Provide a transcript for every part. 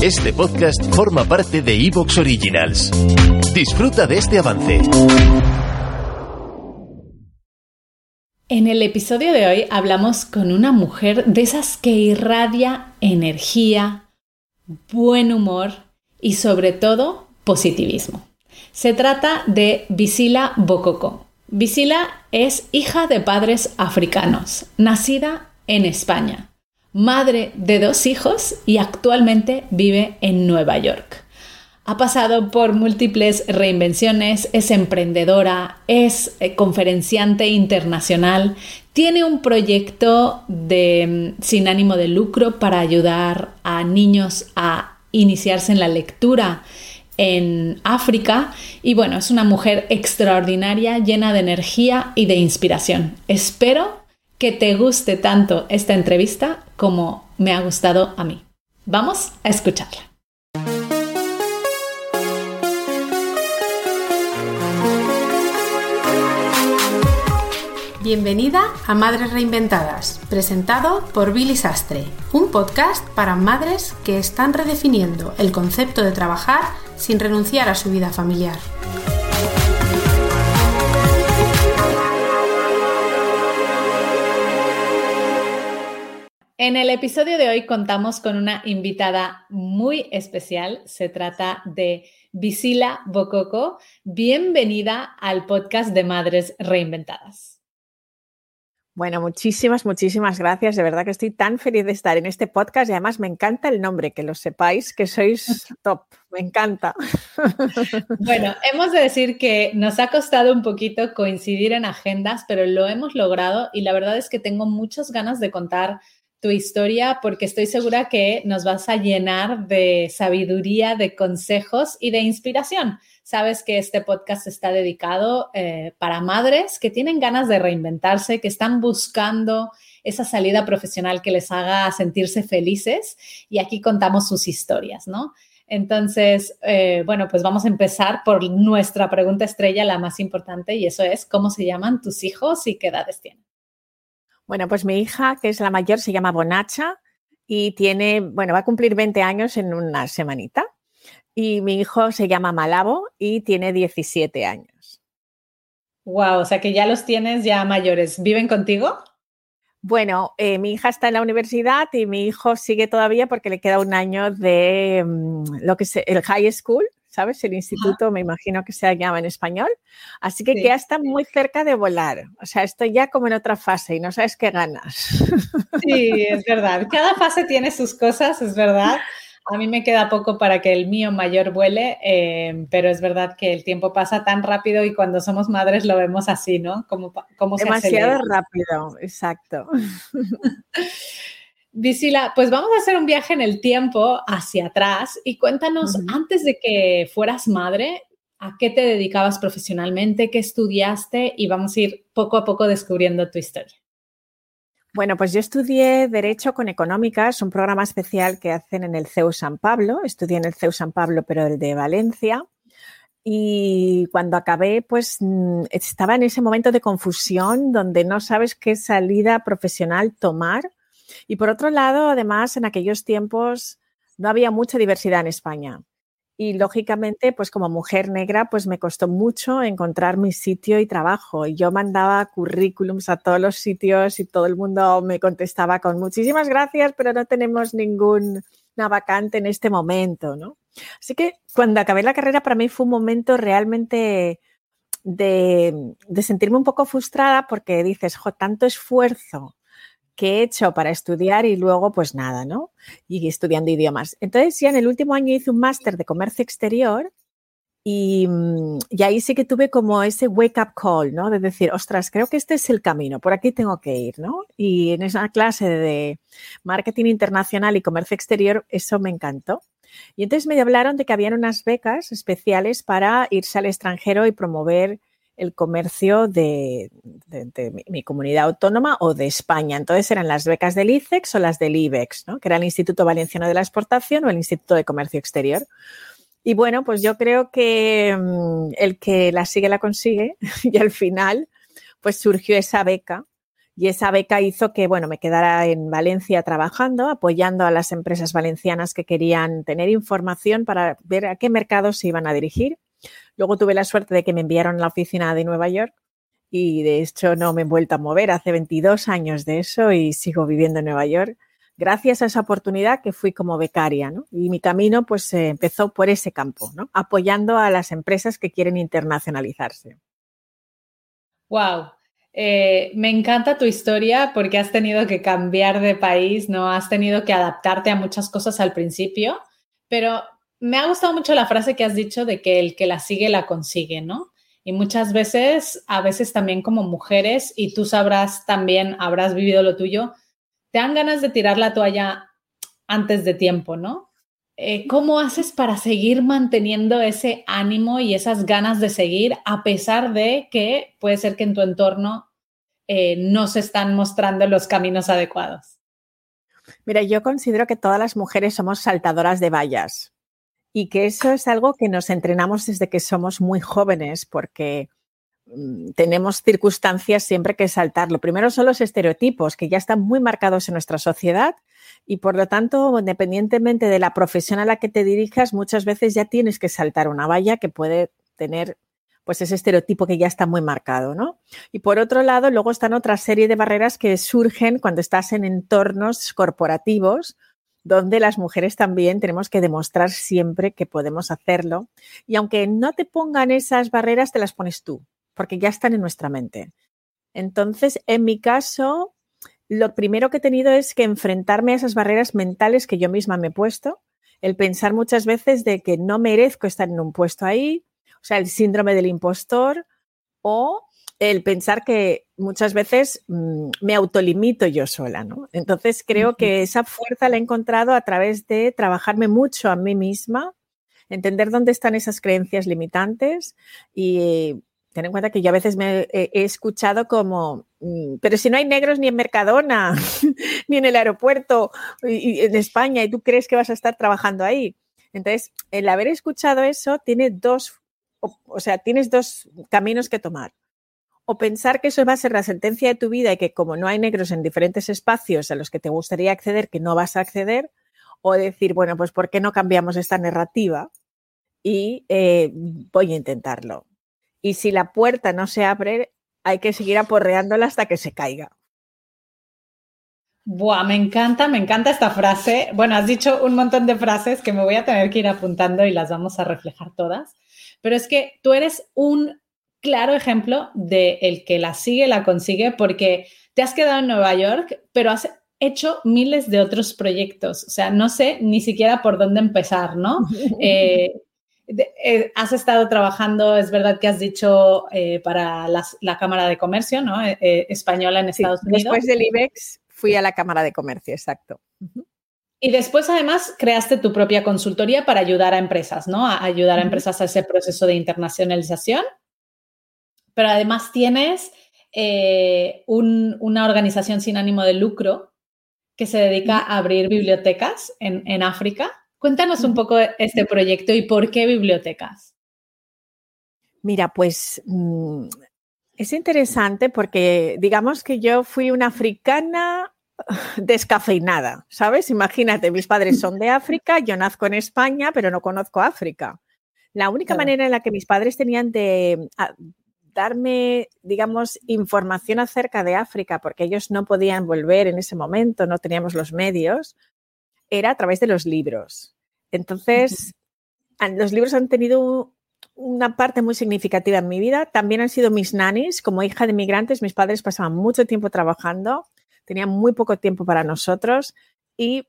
Este podcast forma parte de Evox Originals. Disfruta de este avance. En el episodio de hoy hablamos con una mujer de esas que irradia energía, buen humor y sobre todo positivismo. Se trata de Visila Bokoko. Visila es hija de padres africanos, nacida en España, madre de dos hijos y actualmente vive en Nueva York. Ha pasado por múltiples reinvenciones, es emprendedora, es eh, conferenciante internacional, tiene un proyecto de, mm, sin ánimo de lucro para ayudar a niños a iniciarse en la lectura en África y bueno, es una mujer extraordinaria, llena de energía y de inspiración. Espero que te guste tanto esta entrevista como me ha gustado a mí. Vamos a escucharla. Bienvenida a Madres Reinventadas, presentado por Billy Sastre, un podcast para madres que están redefiniendo el concepto de trabajar sin renunciar a su vida familiar. En el episodio de hoy contamos con una invitada muy especial. Se trata de Visila Bococo. Bienvenida al podcast de Madres Reinventadas. Bueno, muchísimas, muchísimas gracias. De verdad que estoy tan feliz de estar en este podcast y además me encanta el nombre, que lo sepáis, que sois top. Me encanta. Bueno, hemos de decir que nos ha costado un poquito coincidir en agendas, pero lo hemos logrado y la verdad es que tengo muchas ganas de contar tu historia porque estoy segura que nos vas a llenar de sabiduría, de consejos y de inspiración Sabes que este podcast está dedicado eh, para madres que tienen ganas de reinventarse, que están buscando esa salida profesional que les haga sentirse felices y aquí contamos sus historias, ¿no? Entonces, eh, bueno, pues vamos a empezar por nuestra pregunta estrella, la más importante, y eso es, ¿cómo se llaman tus hijos y qué edades tienen? Bueno, pues mi hija, que es la mayor, se llama Bonacha y tiene, bueno, va a cumplir 20 años en una semanita. Y mi hijo se llama Malabo y tiene 17 años. Wow, o sea que ya los tienes ya mayores. ¿Viven contigo? Bueno, eh, mi hija está en la universidad y mi hijo sigue todavía porque le queda un año de mm, lo que es el high school, ¿sabes? El instituto, me imagino que se llama en español. Así que ya está muy cerca de volar. O sea, estoy ya como en otra fase y no sabes qué ganas. Sí, es verdad. Cada fase tiene sus cosas, es verdad. A mí me queda poco para que el mío mayor vuele, eh, pero es verdad que el tiempo pasa tan rápido y cuando somos madres lo vemos así, ¿no? Como, como Demasiado rápido, exacto. Visila, pues vamos a hacer un viaje en el tiempo hacia atrás y cuéntanos, antes de que fueras madre, ¿a qué te dedicabas profesionalmente? ¿Qué estudiaste? Y vamos a ir poco a poco descubriendo tu historia. Bueno, pues yo estudié Derecho con Económicas, un programa especial que hacen en el CEU San Pablo. Estudié en el CEU San Pablo, pero el de Valencia. Y cuando acabé, pues mm, estaba en ese momento de confusión donde no sabes qué salida profesional tomar. Y por otro lado, además, en aquellos tiempos no había mucha diversidad en España. Y lógicamente, pues como mujer negra, pues me costó mucho encontrar mi sitio y trabajo. Y yo mandaba currículums a todos los sitios y todo el mundo me contestaba con muchísimas gracias, pero no tenemos ninguna vacante en este momento, ¿no? Así que cuando acabé la carrera para mí fue un momento realmente de, de sentirme un poco frustrada porque dices, jo, tanto esfuerzo que he hecho para estudiar y luego pues nada, ¿no? Y estudiando idiomas. Entonces ya en el último año hice un máster de comercio exterior y, mm, y, ahí sí que tuve como ese wake up call, ¿no? De decir, ostras, creo que este es el camino, por aquí tengo que ir, ¿no? Y en esa clase de marketing internacional y comercio exterior, eso me encantó. Y entonces me hablaron de que habían unas becas especiales para irse al extranjero y promover el comercio de, mi, comunidad autónoma o de España. Entonces eran las becas del ICEX o las del IBEX, ¿no? que era el Instituto Valenciano de la Exportación o el Instituto de Comercio Exterior. Y bueno, pues yo creo que mm, el que la sigue la consigue y al final pues surgió esa beca Y esa beca hizo que, bueno, me quedara en Valencia trabajando, apoyando a las empresas valencianas que querían tener información para ver a qué mercados se iban a dirigir. Luego tuve la suerte de que me enviaron a la oficina de Nueva York y de hecho no me he vuelto a mover. Hace 22 años de eso y sigo viviendo en Nueva York gracias a esa oportunidad que fui como becaria. Y mi camino pues eh, empezó por ese campo. Apoyando a las empresas que quieren internacionalizarse. Wow, eh, me encanta tu historia porque has tenido que cambiar de país, ¿no? Has tenido que adaptarte a muchas cosas al principio, pero me ha gustado mucho la frase que has dicho de que el que la sigue la consigue, ¿no? Y muchas veces, a veces también como mujeres, y tú sabrás también, habrás vivido lo tuyo, te dan ganas de tirar la toalla antes de tiempo, ¿no? Eh, ¿Cómo haces para seguir manteniendo ese ánimo y esas ganas de seguir a pesar de que puede ser que en tu entorno eh, no se están mostrando los caminos adecuados? Mira, yo considero que todas las mujeres somos saltadoras de vallas y que eso es algo que nos entrenamos desde que somos muy jóvenes porque mm, tenemos circunstancias siempre que saltar. Lo primero son los estereotipos que ya están muy marcados en nuestra sociedad y por lo tanto, independientemente de la profesión a la que te dirijas, muchas veces ya tienes que saltar una valla que puede tener pues ese estereotipo que ya está muy marcado, ¿no? Y por otro lado, luego están otra serie de barreras que surgen cuando estás en entornos corporativos donde las mujeres también tenemos que demostrar siempre que podemos hacerlo. Y aunque no te pongan esas barreras, te las pones tú, porque ya están en nuestra mente. Entonces, en mi caso, lo primero que he tenido es que enfrentarme a esas barreras mentales que yo misma me he puesto, el pensar muchas veces de que no merezco estar en un puesto ahí, o sea, el síndrome del impostor o el pensar que muchas veces mm, me autolimito yo sola, ¿no? Entonces creo que esa fuerza la he encontrado a través de trabajarme mucho a mí misma, entender dónde están esas creencias limitantes y ten en cuenta que yo a veces me he, escuchado como, mm, pero si no hay negros ni en Mercadona, ni en el aeropuerto y, en España, y tú crees que vas a estar trabajando ahí. Entonces, el haber escuchado eso tiene dos, o, sea, tienes dos caminos que tomar. O pensar que eso va a ser la sentencia de tu vida y que como no hay negros en diferentes espacios a los que te gustaría acceder, que no vas a acceder, o decir, bueno, pues ¿por qué no cambiamos esta narrativa? Y eh, voy a intentarlo y si la puerta no se abre, hay que seguir aporreándola hasta que se caiga. Buah, me encanta, me encanta esta frase. Bueno, has dicho un montón de frases que me voy a tener que ir apuntando y las vamos a reflejar todas. Pero es que tú eres un claro ejemplo de el que la sigue, la consigue, porque te has quedado en Nueva York, pero has hecho miles de otros proyectos. O sea, no sé ni siquiera por dónde empezar, ¿no? Eh, eh, has estado trabajando, es verdad que has dicho, eh, para la Cámara de Comercio ¿no? Española en Estados Unidos. Después del IBEX fui a la Cámara de Comercio, exacto. Y después, además, creaste tu propia consultoría para ayudar a empresas, ¿no? A ayudar a empresas a ese proceso de internacionalización. Pero además tienes una organización sin ánimo de lucro que se dedica a abrir bibliotecas en, en África Cuéntanos un poco este proyecto y por qué bibliotecas. Mira, pues mm, es interesante porque digamos que yo fui una africana descafeinada, ¿sabes? Imagínate, mis padres son de África, yo nazco en España, pero no conozco África. La única manera en la que mis padres tenían de ah, darme, digamos, información acerca de África, porque ellos no podían volver en ese momento, no teníamos los medios, era a través de los libros. Entonces, los libros han tenido una parte muy significativa en mi vida. También han sido mis nannies. Como hija de migrantes, mis padres pasaban mucho tiempo trabajando, tenían muy poco tiempo para nosotros y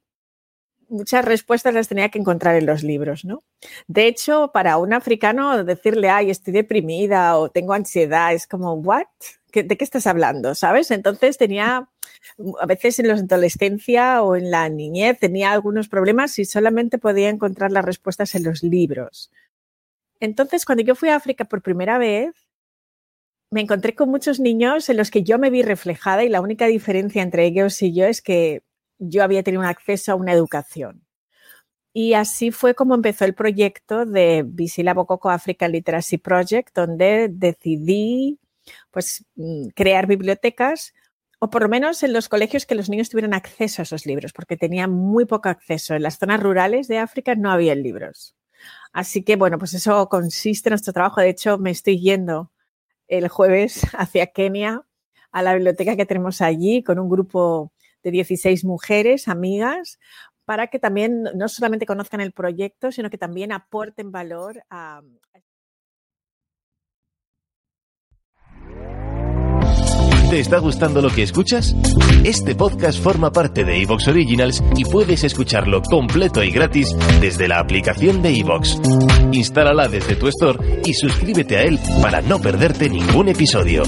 muchas respuestas las tenía que encontrar en los libros, ¿no? De hecho, para un africano decirle, ay, estoy deprimida o tengo ansiedad, es como, ¿what? ¿De qué estás hablando? ¿Sabes? Entonces tenía, a veces en la adolescencia o en la niñez, tenía algunos problemas y solamente podía encontrar las respuestas en los libros. Entonces, cuando yo fui a África por primera vez, me encontré con muchos niños en los que yo me vi reflejada y la única diferencia entre ellos y yo es que yo había tenido un acceso a una educación. Y así fue como empezó el proyecto de Visila Bococo African Literacy Project, donde decidí pues, mm, crear bibliotecas o por lo menos en los colegios que los niños tuvieran acceso a esos libros, porque tenían muy poco acceso. En las zonas rurales de África no había libros. Así que, bueno, pues eso consiste en nuestro trabajo. De hecho, me estoy yendo el jueves hacia Kenia, a la biblioteca que tenemos allí, con un grupo de 16 mujeres, amigas, para que también no solamente conozcan el proyecto, sino que también aporten valor a, ¿Te está gustando lo que escuchas? Este podcast forma parte de Evox Originals y puedes escucharlo completo y gratis desde la aplicación de Evox. Instálala desde tu store y suscríbete a él para no perderte ningún episodio.